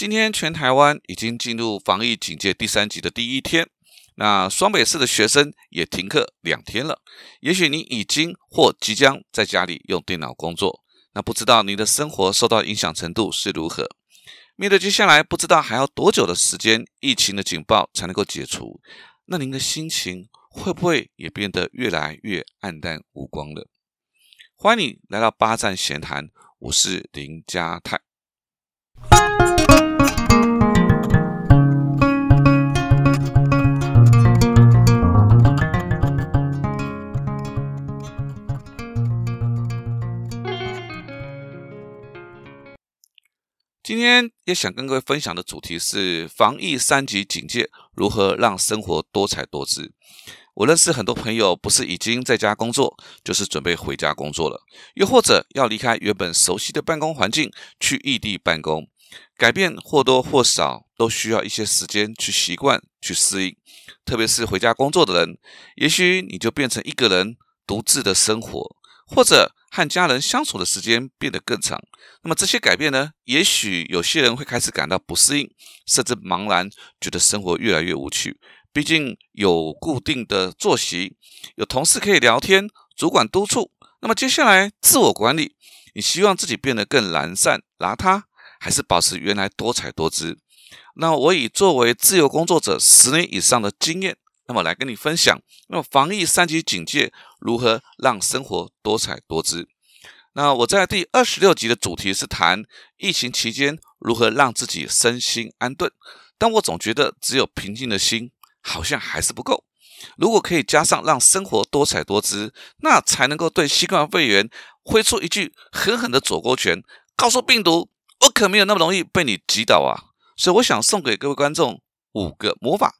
今天全台湾已经进入防疫警戒第三级的第一天，那双北市的学生也停课两天了。也许你已经或即将在家里用电脑工作，那不知道你的生活受到影响程度是如何？面对接下来不知道还要多久的时间，疫情的警报才能够解除，那您的心情会不会也变得越来越暗淡无光了？欢迎你来到八站闲谈，我是林家泰。今天也想跟各位分享的主题是防疫三级警戒，如何让生活多彩多姿。我认识很多朋友，不是已经在家工作，就是准备回家工作了，又或者要离开原本熟悉的办公环境，去异地办公。改变或多或少都需要一些时间去习惯、去适应。特别是回家工作的人，也许你就变成一个人独自的生活，或者。和家人相处的时间变得更长，那么这些改变呢？也许有些人会开始感到不适应，甚至茫然，觉得生活越来越无趣。毕竟有固定的作息，有同事可以聊天，主管督促。那么接下来自我管理，你希望自己变得更懒散、邋遢，还是保持原来多彩多姿？那我以作为自由工作者十年以上的经验。那么来跟你分享，那么防疫三级警戒如何让生活多彩多姿？那我在第二十六集的主题是谈疫情期间如何让自己身心安顿，但我总觉得只有平静的心好像还是不够。如果可以加上让生活多彩多姿，那才能够对新冠肺炎挥出一句狠狠的左勾拳，告诉病毒我可没有那么容易被你击倒啊！所以我想送给各位观众五个魔法。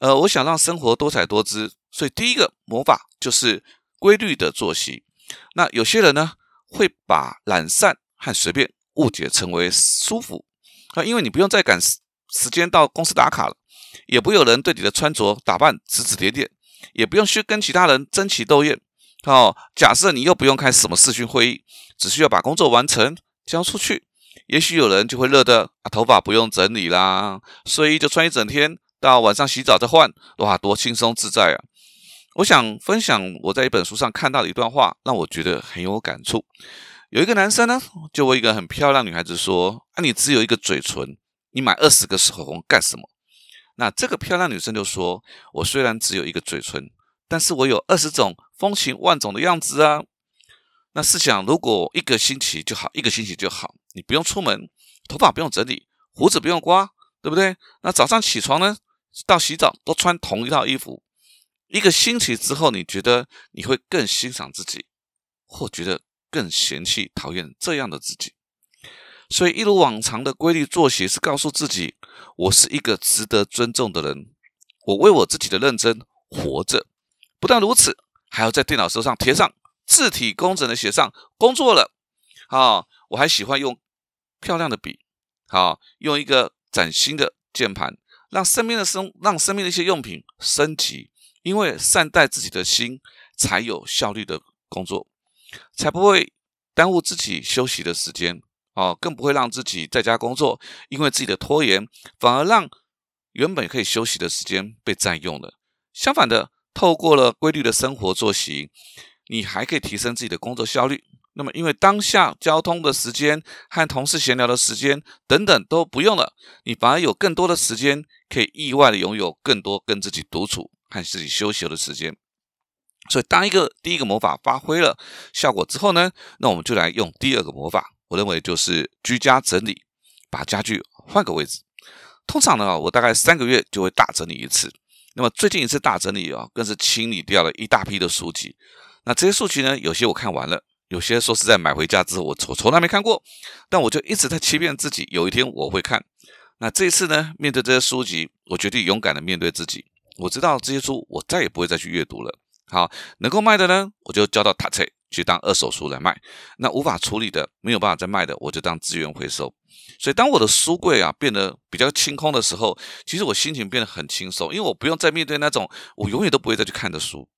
呃，我想让生活多彩多姿，所以第一个魔法就是规律的作息。那有些人呢，会把懒散和随便误解成为舒服啊，因为你不用再赶时间到公司打卡了，也不有人对你的穿着打扮指指点点，也不用去跟其他人争奇斗艳。哦，假设你又不用开什么视讯会议，只需要把工作完成交出去，也许有人就会乐得啊，头发不用整理啦，睡衣就穿一整天。到晚上洗澡再换，哇，多轻松自在啊！我想分享我在一本书上看到的一段话，让我觉得很有感触。有一个男生呢，就问一个很漂亮女孩子说：“啊，你只有一个嘴唇，你买二十个口红干什么？”那这个漂亮女生就说：“我虽然只有一个嘴唇，但是我有二十种风情万种的样子啊！”那试想，如果一个星期就好，一个星期就好，你不用出门，头发不用整理，胡子不用刮，对不对？那早上起床呢？到洗澡都穿同一套衣服，一个星期之后，你觉得你会更欣赏自己，或觉得更嫌弃、讨厌这样的自己？所以一如往常的规律作息是告诉自己，我是一个值得尊重的人，我为我自己的认真活着。不但如此，还要在电脑桌上贴上字体工整的写上工作了。啊，我还喜欢用漂亮的笔，好用一个崭新的键盘。让身边的生，让身边的一些用品升级，因为善待自己的心，才有效率的工作，才不会耽误自己休息的时间哦，更不会让自己在家工作，因为自己的拖延，反而让原本可以休息的时间被占用了。相反的，透过了规律的生活作息，你还可以提升自己的工作效率。那么，因为当下交通的时间和同事闲聊的时间等等都不用了，你反而有更多的时间可以意外的拥有更多跟自己独处和自己休息的时间。所以，当一个第一个魔法发挥了效果之后呢，那我们就来用第二个魔法。我认为就是居家整理，把家具换个位置。通常呢，我大概三个月就会大整理一次。那么最近一次大整理啊，更是清理掉了一大批的书籍。那这些书籍呢，有些我看完了。有些说实在买回家之后，我从从来没看过，但我就一直在欺骗自己，有一天我会看。那这一次呢，面对这些书籍，我决定勇敢的面对自己。我知道这些书我再也不会再去阅读了。好，能够卖的呢，我就交到塔翠去当二手书来卖。那无法处理的，没有办法再卖的，我就当资源回收。所以当我的书柜啊变得比较清空的时候，其实我心情变得很轻松，因为我不用再面对那种我永远都不会再去看的书。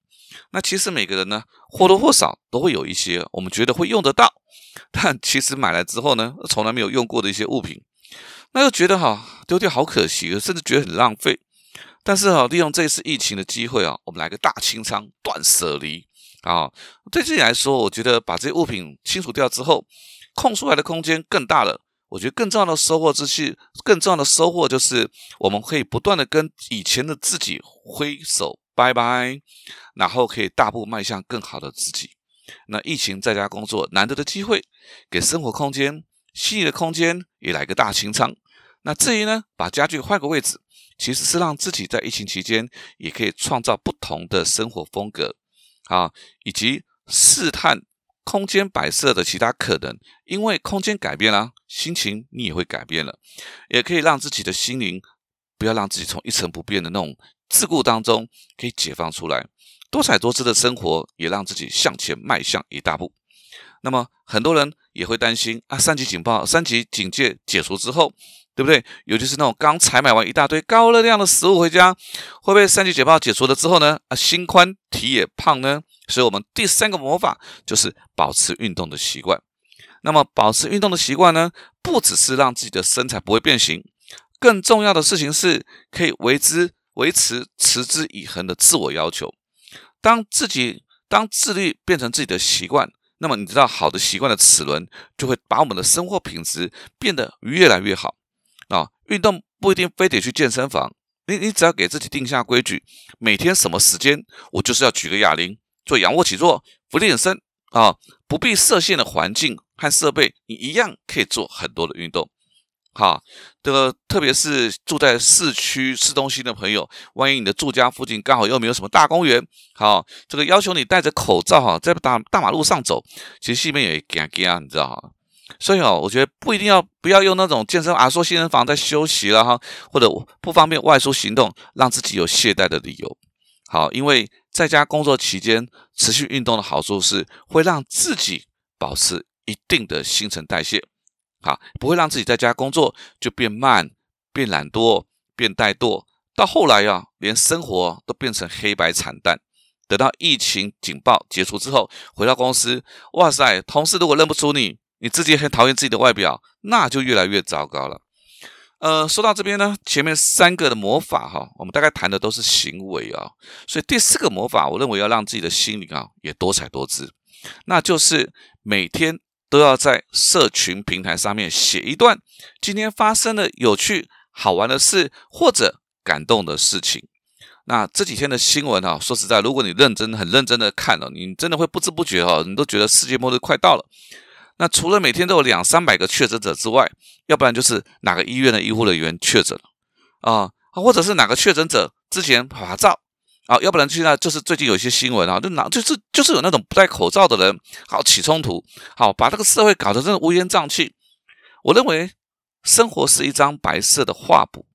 那其实每个人呢，或多或少都会有一些我们觉得会用得到，但其实买来之后呢，从来没有用过的一些物品。那又觉得哈丢掉好可惜，甚至觉得很浪费。但是哈，利用这次疫情的机会啊，我们来个大清仓、断舍离啊。对自己来说，我觉得把这些物品清除掉之后，空出来的空间更大了。我觉得更重要的收获之是，更重要的收获就是我们可以不断的跟以前的自己挥手拜拜，然后可以大步迈向更好的自己。那疫情在家工作难得的机会，给生活空间、心理的空间也来个大清仓。那至于呢，把家具换个位置，其实是让自己在疫情期间也可以创造不同的生活风格，啊，以及试探空间摆设的其他可能。因为空间改变了，心情你也会改变了，也可以让自己的心灵不要让自己从一成不变的那种桎梏当中可以解放出来。多彩多姿的生活也让自己向前迈向一大步。那么很多人也会担心啊，三级警报、三级警戒解除之后。对不对？尤其是那种刚采买完一大堆高热量的食物回家，会不会三级解报解除了之后呢？啊，心宽体也胖呢？所以，我们第三个魔法就是保持运动的习惯。那么，保持运动的习惯呢，不只是让自己的身材不会变形，更重要的事情是可以维之维持持之以恒的自我要求。当自己当自律变成自己的习惯，那么你知道，好的习惯的齿轮就会把我们的生活品质变得越来越好。啊，运动不一定非得去健身房，你你只要给自己定下规矩，每天什么时间我就是要举个哑铃，做仰卧起坐、俯卧撑啊，不必设限的环境和设备，你一样可以做很多的运动。好，这个特别是住在市区市中心的朋友，万一你的住家附近刚好又没有什么大公园，好，这个要求你戴着口罩哈，在大大马路上走，其实心里面也惊惊，你知道哈。所以哦，我觉得不一定要不要用那种健身啊，说健身房在休息了哈，或者不方便外出行动，让自己有懈怠的理由。好，因为在家工作期间持续运动的好处是会让自己保持一定的新陈代谢，好，不会让自己在家工作就变慢、变懒惰、变怠惰，到后来呀，连生活都变成黑白惨淡。等到疫情警报解除之后，回到公司，哇塞，同事如果认不出你。你自己很讨厌自己的外表，那就越来越糟糕了。呃，说到这边呢，前面三个的魔法哈，我们大概谈的都是行为啊，所以第四个魔法，我认为要让自己的心灵啊也多彩多姿，那就是每天都要在社群平台上面写一段今天发生的有趣好玩的事或者感动的事情。那这几天的新闻啊，说实在，如果你认真很认真的看了，你真的会不知不觉哈，你都觉得世界末日快到了。那除了每天都有两三百个确诊者之外，要不然就是哪个医院的医护人员确诊了啊，或者是哪个确诊者之前拍照啊，要不然现在就是最近有一些新闻啊，就拿就是就是有那种不戴口罩的人，好起冲突，好把这个社会搞得真的乌烟瘴气。我认为生活是一张白色的画布，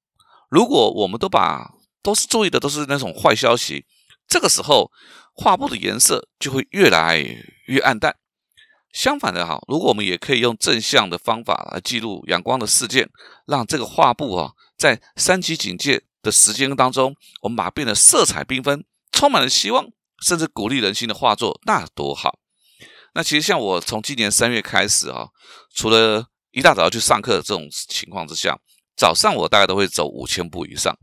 如果我们都把都是注意的都是那种坏消息，这个时候画布的颜色就会越来越暗淡。相反的哈，如果我们也可以用正向的方法来记录阳光的事件，让这个画布啊，在三级警戒的时间当中，我们把它变得色彩缤纷，充满了希望，甚至鼓励人心的画作，那多好！那其实像我从今年三月开始啊，除了一大早去上课这种情况之下，早上我大概都会走五千步以上。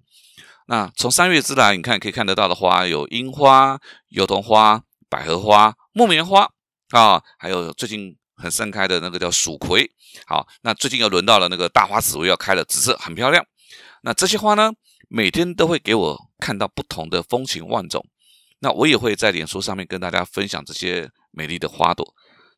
那从三月之来，你看可以看得到的花有樱花、油桐花、百合花、木棉花。啊，还有最近很盛开的那个叫蜀葵，好，那最近又轮到了那个大花紫薇要开了，紫色很漂亮。那这些花呢，每天都会给我看到不同的风情万种。那我也会在脸书上面跟大家分享这些美丽的花朵。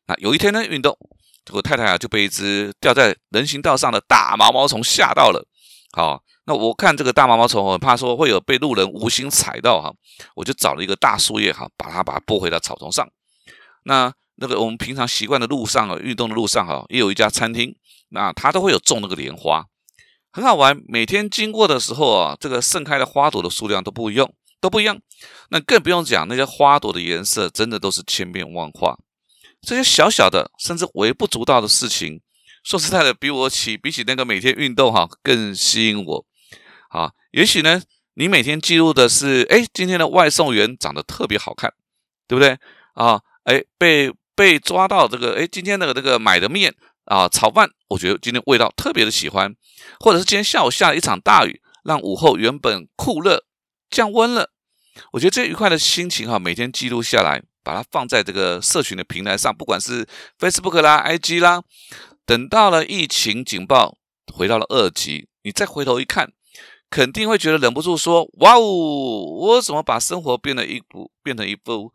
那有一天呢，运动，这个太太啊就被一只掉在人行道上的大毛毛虫吓到了。好，那我看这个大毛毛虫，我怕说会有被路人无心踩到哈，我就找了一个大树叶哈，把它把它拨回到草丛上。那那个我们平常习惯的路上啊，运动的路上哈，也有一家餐厅，那它都会有种那个莲花，很好玩。每天经过的时候啊，这个盛开的花朵的数量都不一样，都不一样。那更不用讲那些花朵的颜色，真的都是千变万化。这些小小的甚至微不足道的事情，说实在的，比我起比起那个每天运动哈更吸引我。啊，也许呢，你每天记录的是，哎，今天的外送员长得特别好看，对不对啊？哎，被。被抓到这个，哎，今天那个那个买的面啊，炒饭，我觉得今天味道特别的喜欢，或者是今天下午下了一场大雨，让午后原本酷热降温了。我觉得这愉快的心情哈，每天记录下来，把它放在这个社群的平台上，不管是 Facebook 啦、IG 啦，等到了疫情警报回到了二级，你再回头一看，肯定会觉得忍不住说：“哇哦，我怎么把生活变得一部变成一部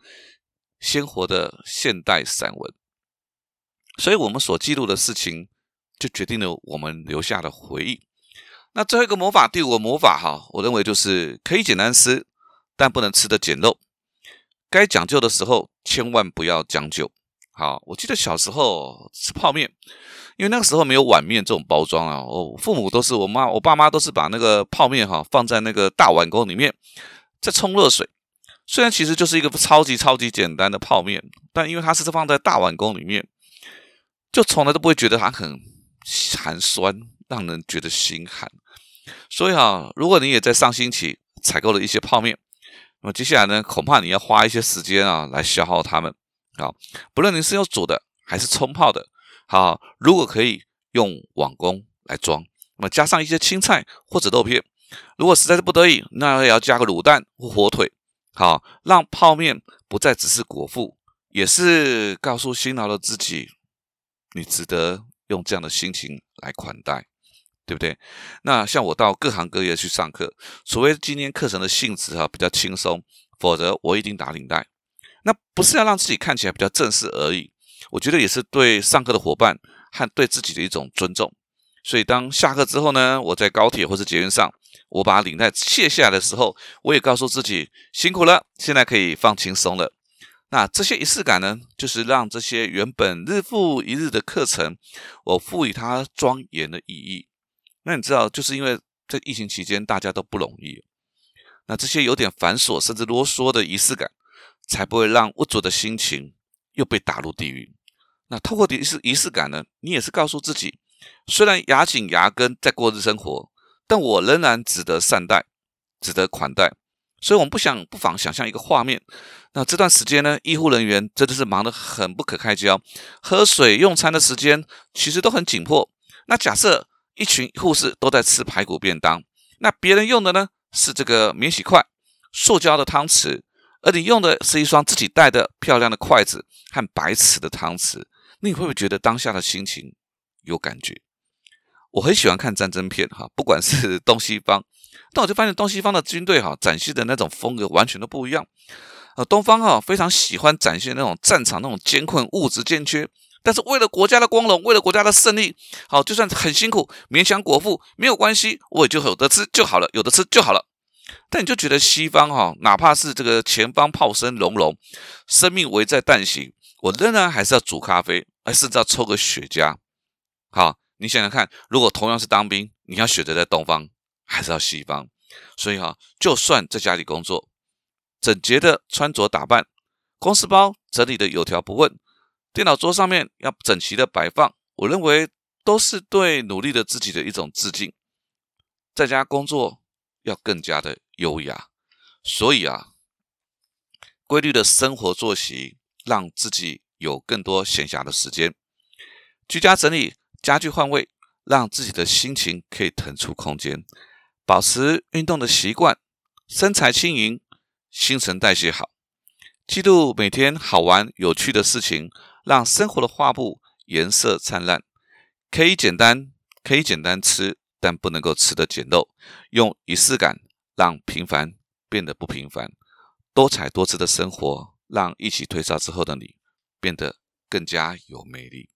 鲜活的现代散文？”所以，我们所记录的事情，就决定了我们留下的回忆。那最后一个魔法，第五个魔法，哈，我认为就是可以简单吃，但不能吃的简陋。该讲究的时候，千万不要将就。好，我记得小时候吃泡面，因为那个时候没有碗面这种包装啊，我父母都是我妈、我爸妈都是把那个泡面哈放在那个大碗锅里面，再冲热水。虽然其实就是一个超级超级简单的泡面，但因为它是放在大碗锅里面。就从来都不会觉得它很寒酸，让人觉得心寒。所以啊，如果你也在上星期采购了一些泡面，那么接下来呢，恐怕你要花一些时间啊来消耗它们。好，不论你是用煮的还是冲泡的，好，如果可以用网工来装，那么加上一些青菜或者豆片，如果实在是不得已，那也要加个卤蛋或火腿，好，让泡面不再只是果腹，也是告诉辛劳的自己。你值得用这样的心情来款待，对不对？那像我到各行各业去上课，除非今天课程的性质哈比较轻松，否则我一定打领带。那不是要让自己看起来比较正式而已，我觉得也是对上课的伙伴和对自己的一种尊重。所以当下课之后呢，我在高铁或是捷运上，我把领带卸下来的时候，我也告诉自己辛苦了，现在可以放轻松了。那这些仪式感呢，就是让这些原本日复一日的课程，我赋予它庄严的意义。那你知道，就是因为在疫情期间大家都不容易，那这些有点繁琐甚至啰嗦的仪式感，才不会让屋主的心情又被打入地狱。那透过仪式仪式感呢，你也是告诉自己，虽然牙紧牙根在过日生活，但我仍然值得善待，值得款待。所以，我们不想不妨想象一个画面。那这段时间呢，医护人员真的是忙得很不可开交，喝水、用餐的时间其实都很紧迫。那假设一群护士都在吃排骨便当，那别人用的呢是这个免洗筷、塑胶的汤匙，而你用的是一双自己带的漂亮的筷子和白瓷的汤匙，你会不会觉得当下的心情有感觉？我很喜欢看战争片，哈，不管是东西方。但我就发现东西方的军队哈展现的那种风格完全都不一样，呃，东方哈非常喜欢展现那种战场那种艰困物质欠缺，但是为了国家的光荣，为了国家的胜利，好就算很辛苦勉强果腹没有关系，我也就有的吃就好了，有的吃就好了。但你就觉得西方哈哪怕是这个前方炮声隆隆，生命危在旦夕，我仍然还是要煮咖啡，还是要抽个雪茄。好，你想想看，如果同样是当兵，你要选择在东方。还是要西方，所以哈，就算在家里工作，整洁的穿着打扮，公司包整理的有条不紊，电脑桌上面要整齐的摆放，我认为都是对努力的自己的一种致敬。在家工作要更加的优雅，所以啊，规律的生活作息，让自己有更多闲暇的时间，居家整理，家具换位，让自己的心情可以腾出空间。保持运动的习惯，身材轻盈，新陈代谢好，记录每天好玩有趣的事情，让生活的画布颜色灿烂。可以简单，可以简单吃，但不能够吃的简陋。用仪式感让平凡变得不平凡，多彩多姿的生活让一起退烧之后的你变得更加有魅力。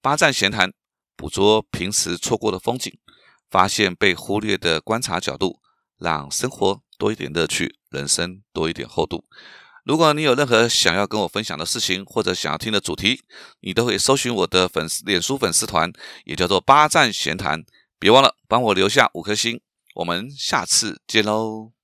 八站闲谈，捕捉平时错过的风景。发现被忽略的观察角度，让生活多一点乐趣，人生多一点厚度。如果你有任何想要跟我分享的事情，或者想要听的主题，你都可以搜寻我的粉丝脸书粉丝团，也叫做八站闲谈。别忘了帮我留下五颗星。我们下次见喽。